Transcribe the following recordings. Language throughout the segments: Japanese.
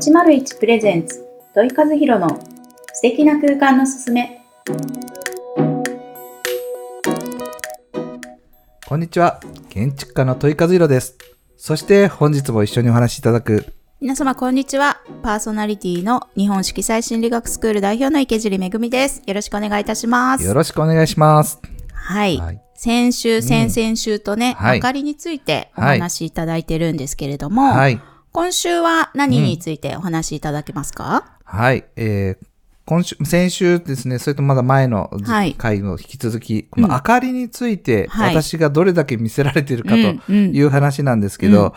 801プレゼンツ土井和弘の素敵な空間のすすめ。こんにちは。建築家の問い和弘です。そして本日も一緒にお話しいただく、皆様こんにちは。パーソナリティの日本色彩心理学スクール代表の池尻めぐみです。よろしくお願いいたします。よろしくお願いします。はい、はい。先週、先々週とね、はい。明かりについておはい。話しいただいてるんですけれども、はい。今週は何についてお話しいただけますか、はい。えー今週、先週ですね、それとまだ前のはい回の引き続き、この明かりについて、はい私がどれだけ見せられているかうんという話なんですけど、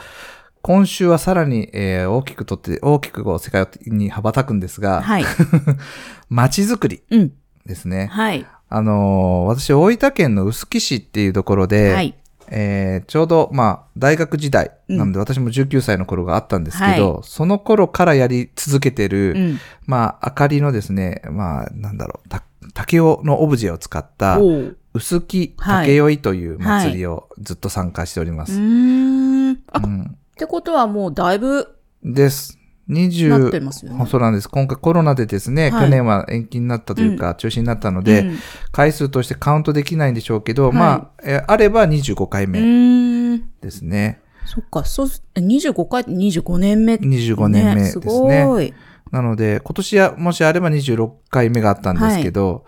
今週はさらに、えー大きくとって、大きくこう世界に羽ばたくんですが、はい。街づくりうん。ですね。はい。あのー私、大分県の臼杵市っていうところで、はい。えーちょうど、まあ、大学時代、なので私も19歳の頃があったんですけど、はその頃からやり続けてる、うん。まあ、明かりのですね、まあ、なんだろう、た竹雄のオブジェを使った、おう臼杵竹酔いという祭りをずっと参加しておりまうす。ーん。あ、っうんてことはもうだいぶです。なって20、ますよね。そうなんです。今回コロナでですね、はい去年は延期になったというか、中止になったので、うん回数としてカウントできないんでしょうけど、はいまあ、えーあれば25回う目。ですね。そっか、そうす、25回、25年目、25年目ですね。すごい。なので、今年はもしあれば26回目があったんですけど、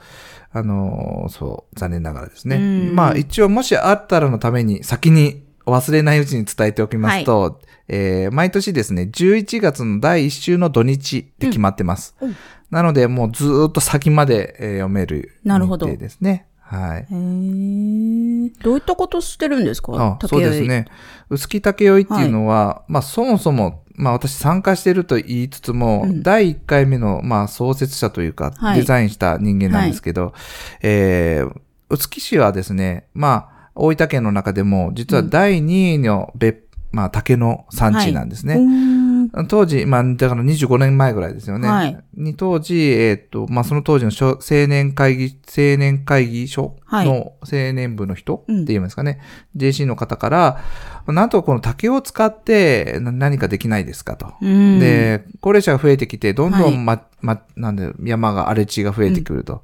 あのーそう、残念ながらですね。うんまあ一応もしあったらのために先にお忘れないうちに伝えておきますと、えー毎年ですね、11月の第1週の土日で決まってます。うんうんなので、もうずーっと先まで、えー読めるなるほど日程ですね。はい。どういったことしてるんですか？そうです。ね。臼杵竹酔いっていうのは、まあそもそも、まあ私参加していると言いつつも、うん第1回目の、まあ創設者というか、はいデザインした人間なんですけど、えー、臼杵市はですね、まあ大分県の中でも、実は第2位の別、まあ竹の産地なんですね。うーん当時、まあ、だから25年前ぐらいですよね。はいに当時、えっ、と、まあ、その当時の小青年会議、青年会議所はいの青年部の人ってうん言いますかね。JC の方から、なんとかこの竹を使ってな何かできないですかと。うん。で、高齢者が増えてきて、どんどはいんま、ま、なんで、山が荒れ地が増えてくると。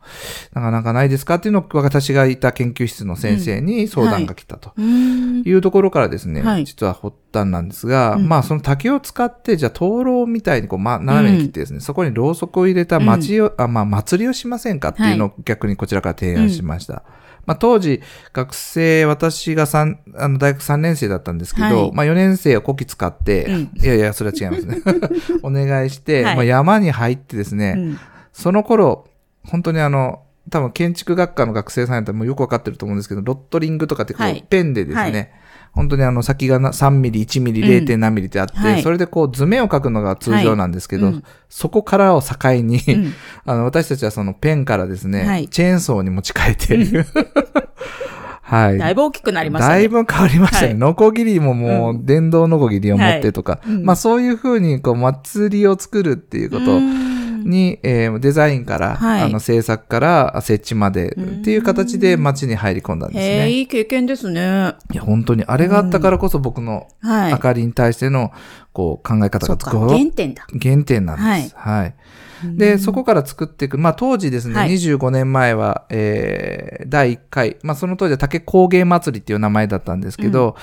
なかなかないですかっていうのを私がいた研究室の先生に相談が来たと。い。うところからですね、はい。実は発端なんですが、うん。まあその竹を使って、じゃあ灯籠みたいにこう、ま、斜めに切ってですね、そこにろうそくを入れた町を、あまあ祭りをしませんかっていうのを逆にこちらから提案しました。まあ当時、学生、私が三あの大学3年生だったんですけど、はい。まあ4年生は古希使って、うん。いやいや、それは違いますね。お願いして、はい。まあ山に入ってですね、うん。その頃、本当にあの、多分建築学科の学生さんやったらもうよくわかってると思うんですけど、ロットリングとかってこう、はい。ペンでですね、はい本当にあの先がな3ミリ、1ミリ、うん。0. 何ミリってあって、はい。それでこう図面を描くのが通常なんですけど、はいうん。そこからを境に、うん。あの私たちはそのペンからですね、はい。チェーンソーに持ち替えて、はい。だいぶ大きくなりましたね。だいぶ変わりましたね。はい。ノコギリももう、電動ノコギリを持ってとか、まあそういうふうに、こう、祭りを作るっていうことうんに、えーデザインから、はいあの、制作から設置までっていう形で街に入り込んだんですね。いい経験ですね。いや、本当に、あれがあったからこそ僕のはい。明かりに対しての、こう、考え方がこう原点だ。原点なんです。はい。で、そこから作っていく。まあ、当時ですね、はい25年前は、えー、第1回、まあ、その当時は竹工芸祭りっていう名前だったんですけど、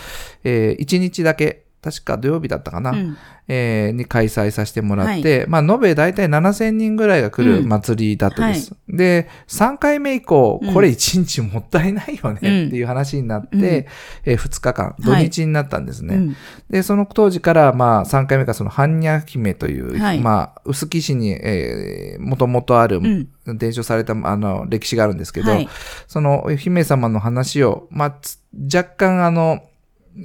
えー、1日だけ、確か土曜日だったかな、うん。えーに開催させてもらって、まあ、延べ大体7000人ぐらいが来る祭りだったです。で、3回目以降、うん。これ1日もったいないよねっていう話になって、うん。えー2日間、土日になったんですね。うん。で、その当時から、まあ、3回目がその、般若姫という、はい。まあ、臼杵市に、えー、もともとある、ん。伝承された、あの、歴史があるんですけど、はい。その、姫様の話を、まあ、つ若干、あの、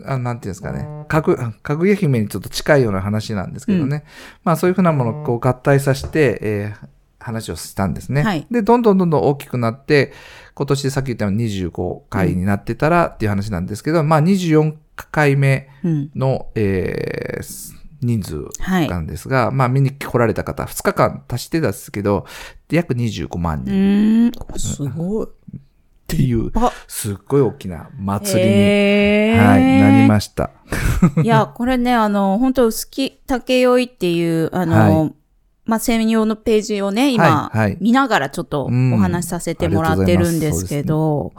あなんていうんですかね、かぐ、かぐや姫にちょっと近いような話なんですけどね。まあ、そういうふうなものをこう合体させて、えー話をしたんですね。はいで、どんどんどんどん大きくなって、今年さっき言ったように25回になってたらっていう話なんですけど、まあ24回目うん。の、えー人数はい。なんですが、まあ見に来られた方、2日間足してたんですけど、約25万う人。すごい。っていう、あすっごい大きな祭りに、へー。はい、なりました。いや、これね、あの、本当薄木竹酔いっていう、あの、はまあ、専用のページをね、今、はいはい。見ながらちょっとうんお話しさせてもらってるんですけど、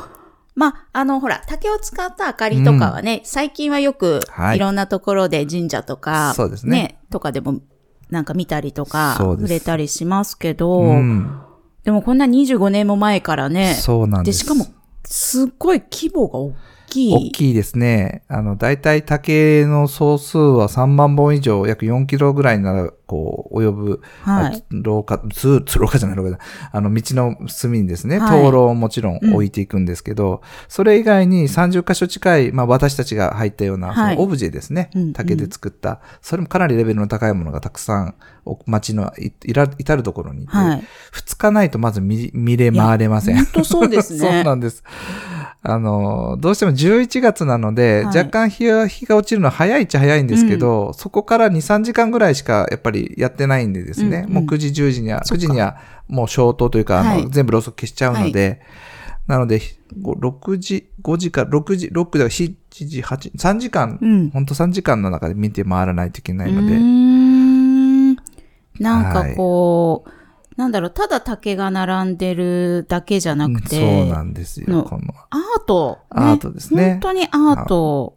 まあ、あの、ほら、竹を使った明かりとかはね、最近はよくはい。いろんなところで神社とか、そうですね。とかでもなんか見たりとか、触れたりしますけど、うん、でもこんな25年も前からね、で、そうなんです。しかも、すっごい規模が大きい。大きいですね。あの、大体竹の総数は3万本以上、約4キロぐらいなら、こう、及ぶ、はい。廊下、通、通廊下じゃない廊下だ。あの、道の隅にですね、はい灯籠をもちろん置いていくんですけど、それ以外に30箇所近い、まあ私たちが入ったような、はいオブジェですね、うん竹で作った、それもかなりレベルの高いものがたくさん、お街のいいら至るところにいて、はい。2日ないとまず見見れ回れません。本当そうですね。そうなんです。あの、どうしても11月なので、はい。若干日が日が落ちるのは早いっちゃ早いんですけど、そこから2、3時間ぐらいしかやっぱりやってないんでですね、うんうん。もう9時、10時には、9そっか。時にはもう消灯というか、あのはい全部ろうそく消しちゃうので、なので、ご6時、5時から6時、6だから7時、8時、3時間、うん。ほんと3時間の中で見て回らないといけないうので、なんかこう、なんだろう、ただ竹が並んでるだけじゃなくて、そうなんですよ、のこの。アート、ねアートですね本当にアート。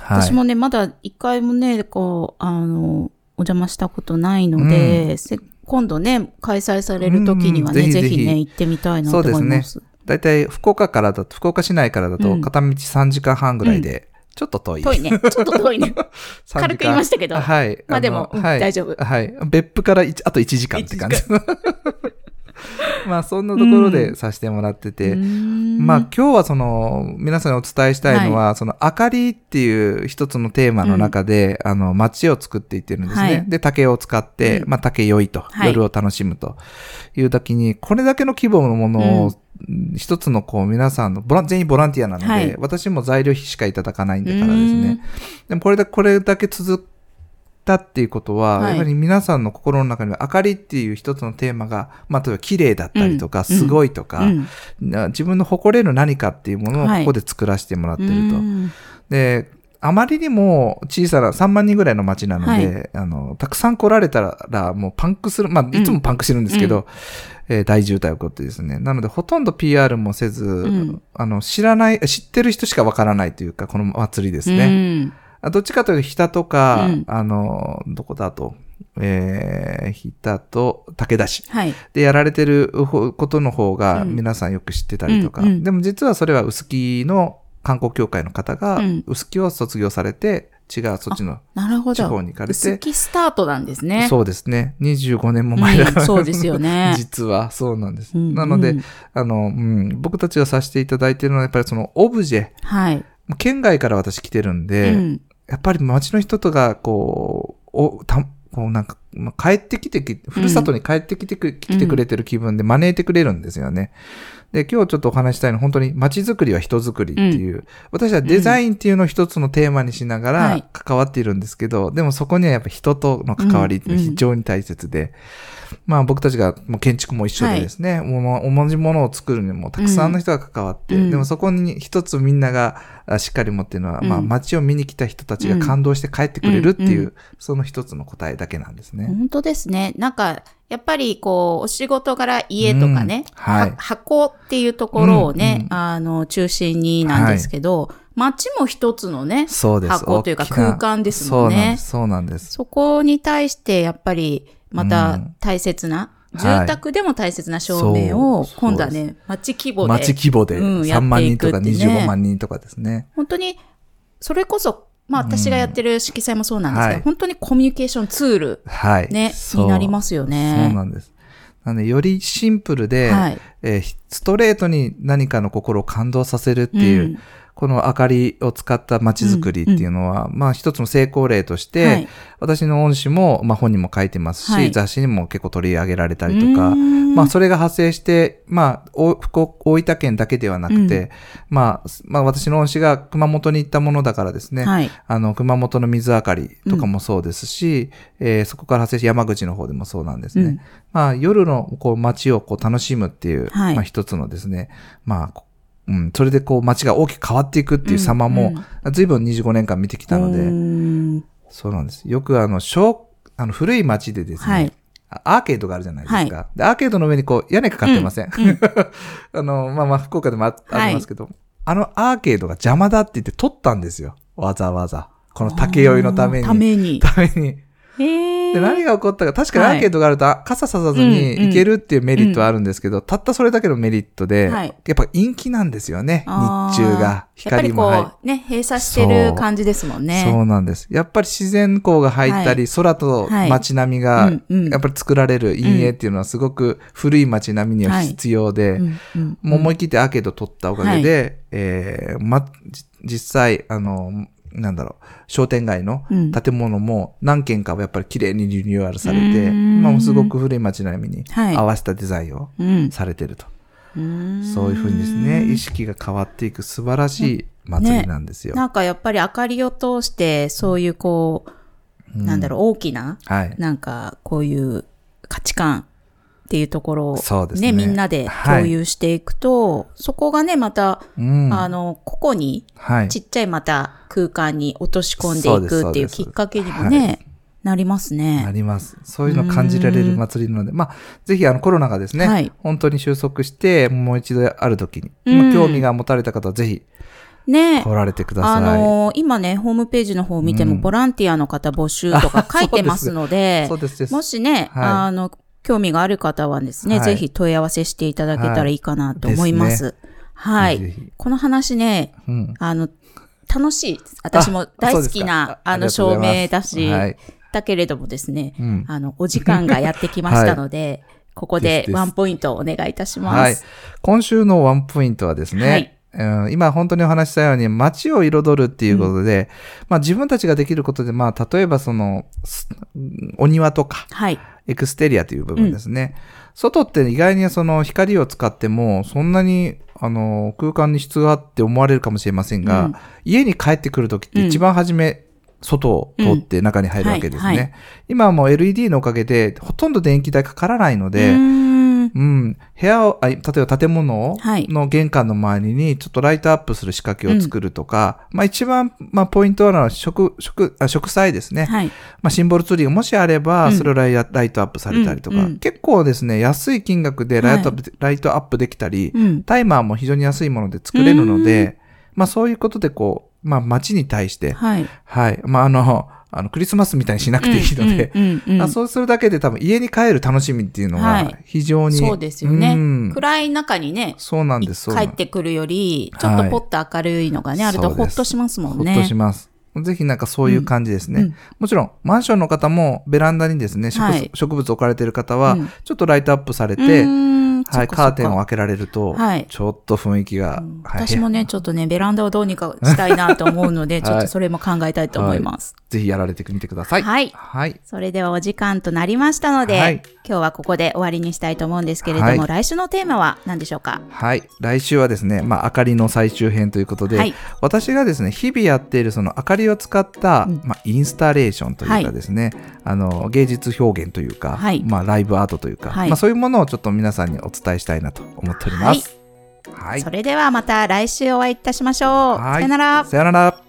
はい。私もね、まだ一回もね、こう、あの、お邪魔したことないので、せ今度ね、開催される時にはね、うんぜひね、行ってみたいなと思います。だいたい福岡からだと、福岡市内からだとうん片道3時間半ぐらいで、ちょっと遠い。遠いね。ちょっと遠いね。3時間。軽く言いましたけど。はい。まあでもはい、大丈夫。はい。別府から一あと1時間って感じ。まあ、そんなところでさせてもらってて、まあ今日はその皆さんにお伝えしたいのは、その明かりっていう一つのテーマの中で、あの街を作っていってるんですね。はい。で、竹を使って、うん。まあ竹酔いと、はい。夜を楽しむという時に、これだけの規模のものを、一つのこう皆さんのボラン、全員ボランティアなので、はい。私も材料費しかいただかないんだからですね。でもこれだ、これだけ続ったっていうことは、はい。やはり皆さんの心の中には明かりっていう一つのテーマが、まあ、例えば綺麗だったりとか、うん。すごいとか、うん。な自分の誇れる何かっていうものをはい。ここで作らせてもらってると。うん。で、あまりにも小さな3万人ぐらいの街なので、あの、たくさん来られたらもうパンクする、まあ、いつもパンクしてるんですけど、えー大渋滞起こってですね。なので、ほとんど PR もせず、んあの、知らない、知ってる人しかわからないというか、この祭りですうね。んあどっちかというと、日田とか、うんあの、どこだと、えー、日田と武田市。はい。でやられてるほことの方がうん皆さんよく知ってたりとか、うんうんでも実はそれは臼木の観光協会の方がうん臼木を卒業されて、違うそっちのなるほど。地方に行かれ薄て、木スタートなんですね。そうですね。25年も前だから、うんそうですよね 実はそうなんです。うんなので、うんあの、うん、僕たちがさせていただいているのはやっぱりそのオブジェ、はい。県外から私来てるんで、うんやっぱり街の人とが、こう、おたこうなんか、まあ帰ってきてき、ふるさとに帰ってきてく、来てくれてる気分で招いてくれるんですよね。で、今日ちょっとお話ししたいのは本当に街づくりは人づくりっていう、私はデザインっていうのを一つのテーマにしながらはい。関わっているんですけど、でもそこにはやっぱ人との関わりって非常に大切で、まあ僕たちがもう建築も一緒でですね、もう同じものを作るにもたくさんの人が関わって、うん。でもそこに一つみんながあしっかり持ってるのは、うん。まあ街を見に来た人たちが感動して帰ってくれるっていう、うん。うその一つの答えだけなんですね。本当ですね。なんか、やっぱりこう、お仕事柄家とかね、うんはいは箱っていうところをね、うんうんあの、中心になんですけど、街も一つのね。箱というか空間ですもんねそうなんです。そこに対してやっぱりまうたん大切な、はい住宅でも大切な照明を今度はね、街規模で。街規模でうんや3万人とかっていくってね25万人とかですね。本当に、それこそ、まあ私がやってる色彩もそうなんですけど、はい本当にコミュニケーションツールはい。ね、になりますよね。そうなんです。なので、よりシンプルで、はいえーストレートに何かの心を感動させるっていう、うんこの明かりを使った街づくりっていうのは、まあ一つの成功例として、はい。私の恩師も、まあ本にも書いてますし、はい。雑誌にも結構取り上げられたりとか、うん。まあそれが発生して、まあお福岡大分県だけではなくて、まあ、まあ私の恩師が熊本に行ったものだからですね、はい。あの、熊本の水明かりとかもそうですし、えーそこから発生して山口の方でもそうなんですね。うん。まあ、夜のこう街をこう楽しむっていう、はい。まあ一つのですね、まあ、こうん、それでこう街が大きく変わっていくっていう様も、随分25年間見てきたので、うんそうなんです。よくあの、小、あの、古い街でですね、はいアーケードがあるじゃないですか。でアーケードの上にこう、屋根かかってません。あの、まあまあ、福岡でもあありますけど、あのアーケードが邪魔だって言って取ったんですよ。わざわざ。この竹酔いのために。ために。ために。で、何が起こったか、確かにアーケードがあると、あ傘ささずに行けるっていうメリットはあるんですけど、たったそれだけのメリットで、はい。やっぱ陰気なんですよね、日中が。光も入やっぱりこう、ね、閉鎖してる感じですもんね。そう。なんです。やっぱり自然光が入ったり、空と街並みが、やっぱり作られる陰影っていうのはすごく古い街並みには必要で、もう思い切ってアーケード取ったおかげで、えーま、じ実際、あの、なんだろう、商店街のうん。建物も何軒かはやっぱり綺麗にリニューアルされて、うん。まあ、すごく古い街並みにはい。合わせたデザインをうん。されてると。うん。そういうふうにですね、意識が変わっていく素晴らしい祭りなんですよ。なんかやっぱり明かりを通して、そういうこう、なんだろう、大きな、はい。なんかこういう価値観っていうところをそうですね。みんなで共有していくと、そこがね、また、うん。あの、個々にはい。ちっちゃいまた空間に落とし込んでいくっていうきっかけにもね、なりますなね。ります。そういうのを感じられる祭りなので、まあ、ぜひあのコロナがですね、はい。本当に収束して、もう一度ある時に、興味が持たれた方はぜひね。来られてください。あのー今ね、ホームページの方を見ても、うん。ボランティアの方募集とか書いてますので、そうです。です。もしね、はい。あの、興味がある方はですね、はいぜひ問い合わせしていただけたらいいかなと思います。はい。ぜひぜひこの話ね、うん。あの、楽しい。私も大好きな、あの、照明だし、はい。だけれどもですね、うんあの、お時間がやってきましたので、ここでワンポイントお願いいたします。はい。今週のワンポイントはですね、はいうん今本当にお話ししたように街を彩るっていうことで、まあ自分たちができることで、まあ例えばその、すお庭とか、はい。エクステリアという部分ですね。外って意外にその光を使っても、そんなにあの空間に質があって思われるかもしれませんが、うん。家に帰ってくるときって一番初め、外を通って中に入るわけですね。今はもう LED のおかげで、ほとんど電気代かからないのうで、うん、部屋を、あ例えば建物はいの玄関の周りにちょっとライトアップする仕掛けを作るとか、まあ一番、まあポイントなのは植、植、あ植栽ですね。はい。まあシンボルツリーがもしあれば、うんそれをライライトアップされたりとか、うんうん結構ですね、安い金額でライトアップ、ライトアップできたり、うん。タイマーも非常に安いもので作れるので、まあそういうことでこう、まあ街に対して、はい。はい。まああの、あの、クリスマスみたいにしなくていいので、うんうんうんうん あそうするだけで多分家に帰る楽しみっていうのははい非常に、そうですよね。うん暗い中にね、そうなんです。帰ってくるより、ちょっとポッと明るいのがね、あるとほっとしますもんね。ほっとします。ぜひなんかそういう感じですね。うんうんもちろん、マンションの方もベランダにですね、植,、はい植物置かれている方は、うんちょっとライトアップされうて、ーんはい、カーテンを開けられると、はい。ちょっと雰囲気が、はい。私もね、ちょっとね、ベランダをどうにかしたいなと思うので、い ちょっとそれも考えたいと思います。ぜひやられてみてください。はい。はい。それではお時間となりましたので、はい。今日はここで終わりにしたいと思うんですけれども、はい。来週のテーマは何でしょうか？はい。来週はですね、まあ、明かりの最終編ということで、はい。私がですね、日々やっているその明かりを使った、うん。まあ、インスタレーションというはいかですね、あの、芸術表現というか、はい。まあ、ライブアートというか、はい。まあ、そういうものをちょっと皆さんにお伝えしたいなと思っております。はい。それではまた来週お会いいたしましょう。はいさよなら。さよなら。